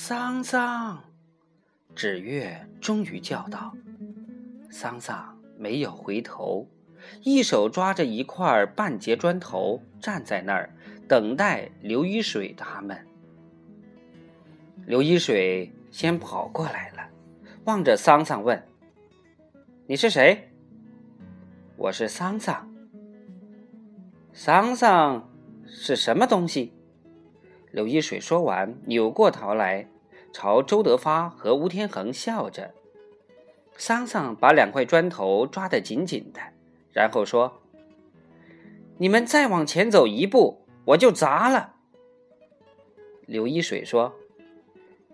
桑桑！”纸月终于叫道。桑桑没有回头，一手抓着一块半截砖头，站在那儿等待刘一水他们。刘一水先跑过来了，望着桑桑问：“你是谁？”“我是桑桑。”“桑桑是什么东西？”刘一水说完，扭过头来，朝周德发和吴天恒笑着。桑桑把两块砖头抓得紧紧的，然后说：“你们再往前走一步，我就砸了。”刘一水说：“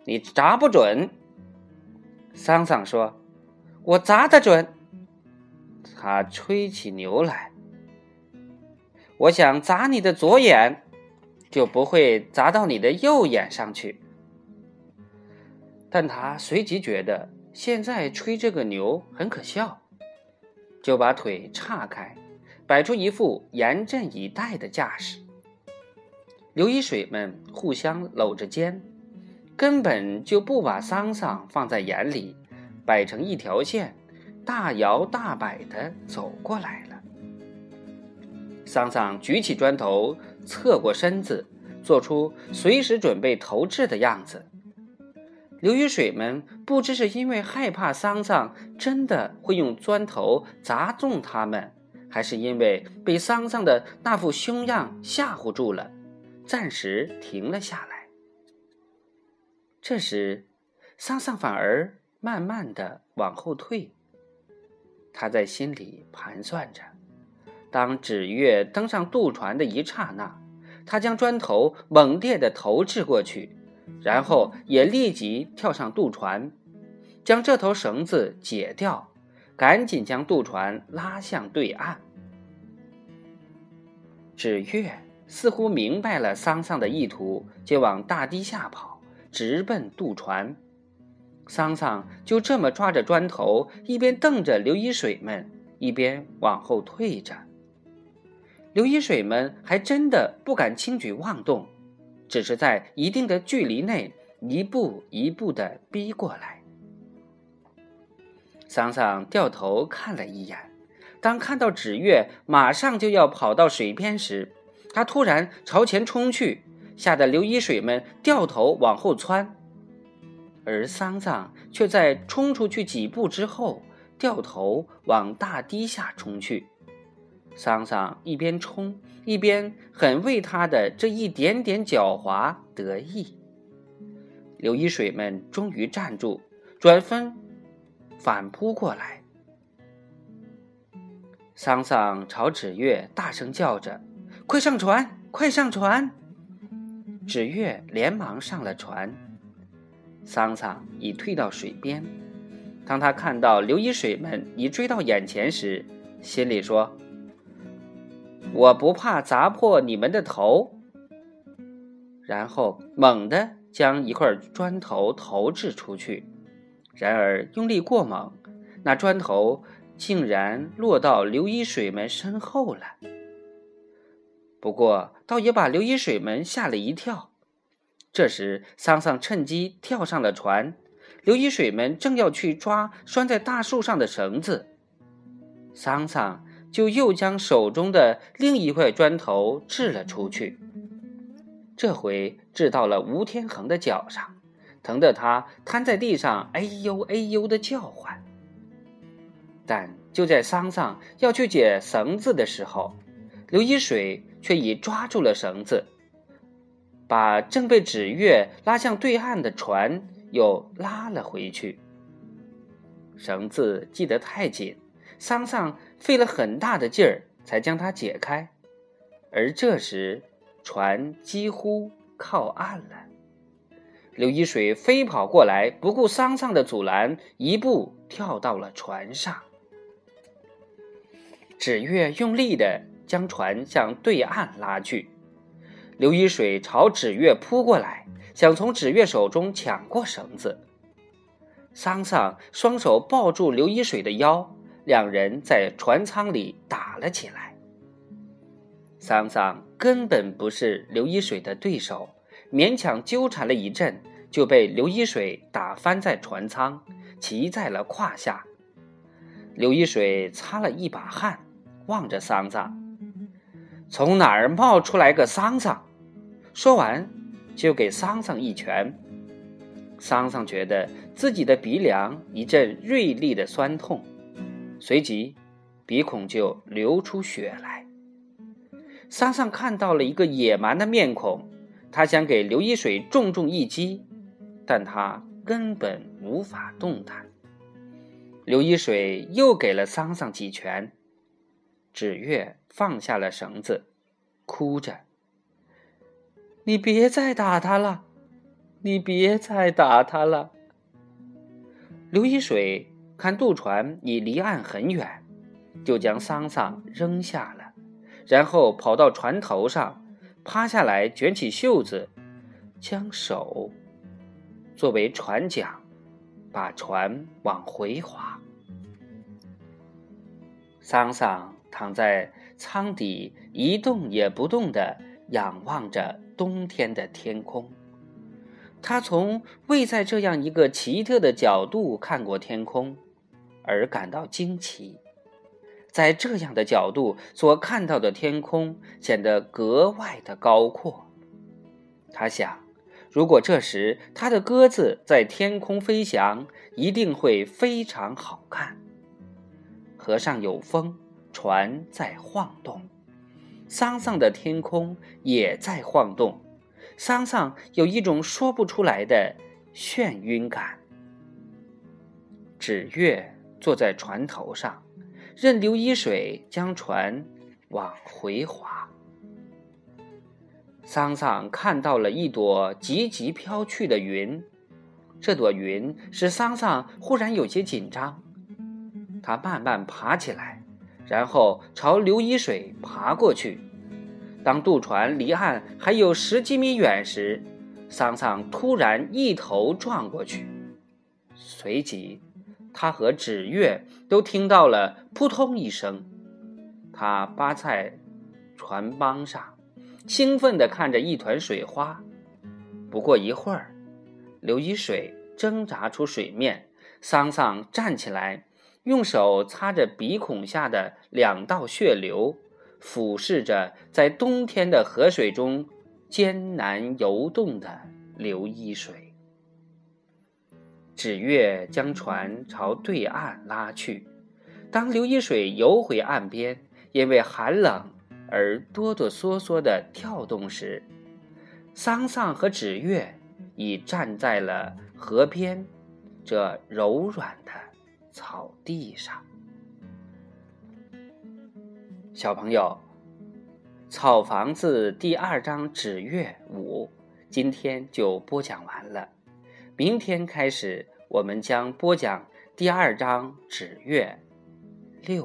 你砸不准。”桑桑说：“我砸得准。”他吹起牛来：“我想砸你的左眼，就不会砸到你的右眼上去。”但他随即觉得。现在吹这个牛很可笑，就把腿岔开，摆出一副严阵以待的架势。刘一水们互相搂着肩，根本就不把桑桑放在眼里，摆成一条线，大摇大摆地走过来了。桑桑举起砖头，侧过身子，做出随时准备投掷的样子。刘雨水们不知是因为害怕桑桑真的会用砖头砸中他们，还是因为被桑桑的那副凶样吓唬住了，暂时停了下来。这时，桑桑反而慢慢的往后退。他在心里盘算着：当纸月登上渡船的一刹那，他将砖头猛烈的投掷过去。然后也立即跳上渡船，将这头绳子解掉，赶紧将渡船拉向对岸。纸月似乎明白了桑桑的意图，就往大堤下跑，直奔渡船。桑桑就这么抓着砖头，一边瞪着刘一水们，一边往后退着。刘一水们还真的不敢轻举妄动。只是在一定的距离内，一步一步的逼过来。桑桑掉头看了一眼，当看到纸月马上就要跑到水边时，他突然朝前冲去，吓得刘一水们掉头往后窜，而桑桑却在冲出去几步之后，掉头往大堤下冲去。桑桑一边冲一边很为他的这一点点狡猾得意。刘一水们终于站住，转身反扑过来。桑桑朝纸月大声叫着：“快上船！快上船！”纸月连忙上了船。桑桑已退到水边。当他看到刘一水们已追到眼前时，心里说。我不怕砸破你们的头，然后猛地将一块砖头投掷出去，然而用力过猛，那砖头竟然落到刘一水们身后了。不过，倒也把刘一水们吓了一跳。这时，桑桑趁机跳上了船，刘一水们正要去抓拴在大树上的绳子，桑桑。就又将手中的另一块砖头掷了出去，这回掷到了吴天恒的脚上，疼得他瘫在地上，哎呦哎呦的叫唤。但就在桑桑要去解绳子的时候，刘一水却已抓住了绳子，把正被纸月拉向对岸的船又拉了回去。绳子系得太紧。桑桑费了很大的劲儿才将它解开，而这时船几乎靠岸了。刘一水飞跑过来，不顾桑桑的阻拦，一步跳到了船上。纸月用力的将船向对岸拉去，刘一水朝纸月扑过来，想从纸月手中抢过绳子。桑桑双手抱住刘一水的腰。两人在船舱里打了起来。桑桑根本不是刘一水的对手，勉强纠缠了一阵，就被刘一水打翻在船舱，骑在了胯下。刘一水擦了一把汗，望着桑桑：“从哪儿冒出来个桑桑？”说完，就给桑桑一拳。桑桑觉得自己的鼻梁一阵锐利的酸痛，随即鼻孔就流出血来。桑桑看到了一个野蛮的面孔，他想给刘一水重重一击，但他根本无法动弹。刘一水又给了桑桑几拳，纸月放下了绳子，哭着：“你别再打他了，你别再打他了。”刘一水看渡船已离岸很远，就将桑桑扔下了，然后跑到船头上，趴下来卷起袖子，将手作为船桨，把船往回划。桑桑躺在舱底，一动也不动地仰望着冬天的天空。他从未在这样一个奇特的角度看过天空，而感到惊奇。在这样的角度所看到的天空显得格外的高阔。他想，如果这时他的鸽子在天空飞翔，一定会非常好看。河上有风，船在晃动，桑桑的天空也在晃动。桑桑有一种说不出来的眩晕感。纸月坐在船头上，任刘一水将船往回划。桑桑看到了一朵急急飘去的云，这朵云使桑桑忽然有些紧张。他慢慢爬起来，然后朝刘一水爬过去。当渡船离岸还有十几米远时，桑桑突然一头撞过去，随即他和纸月都听到了扑通一声。他扒在船帮上，兴奋地看着一团水花。不过一会儿，刘一水挣扎出水面，桑桑站起来。用手擦着鼻孔下的两道血流，俯视着在冬天的河水中艰难游动的刘一水。纸月将船朝对岸拉去。当刘一水游回岸边，因为寒冷而哆哆嗦嗦地跳动时，桑桑和纸月已站在了河边，这柔软的。草地上，小朋友，《草房子》第二章《纸月五》今天就播讲完了。明天开始，我们将播讲第二章《纸月六》。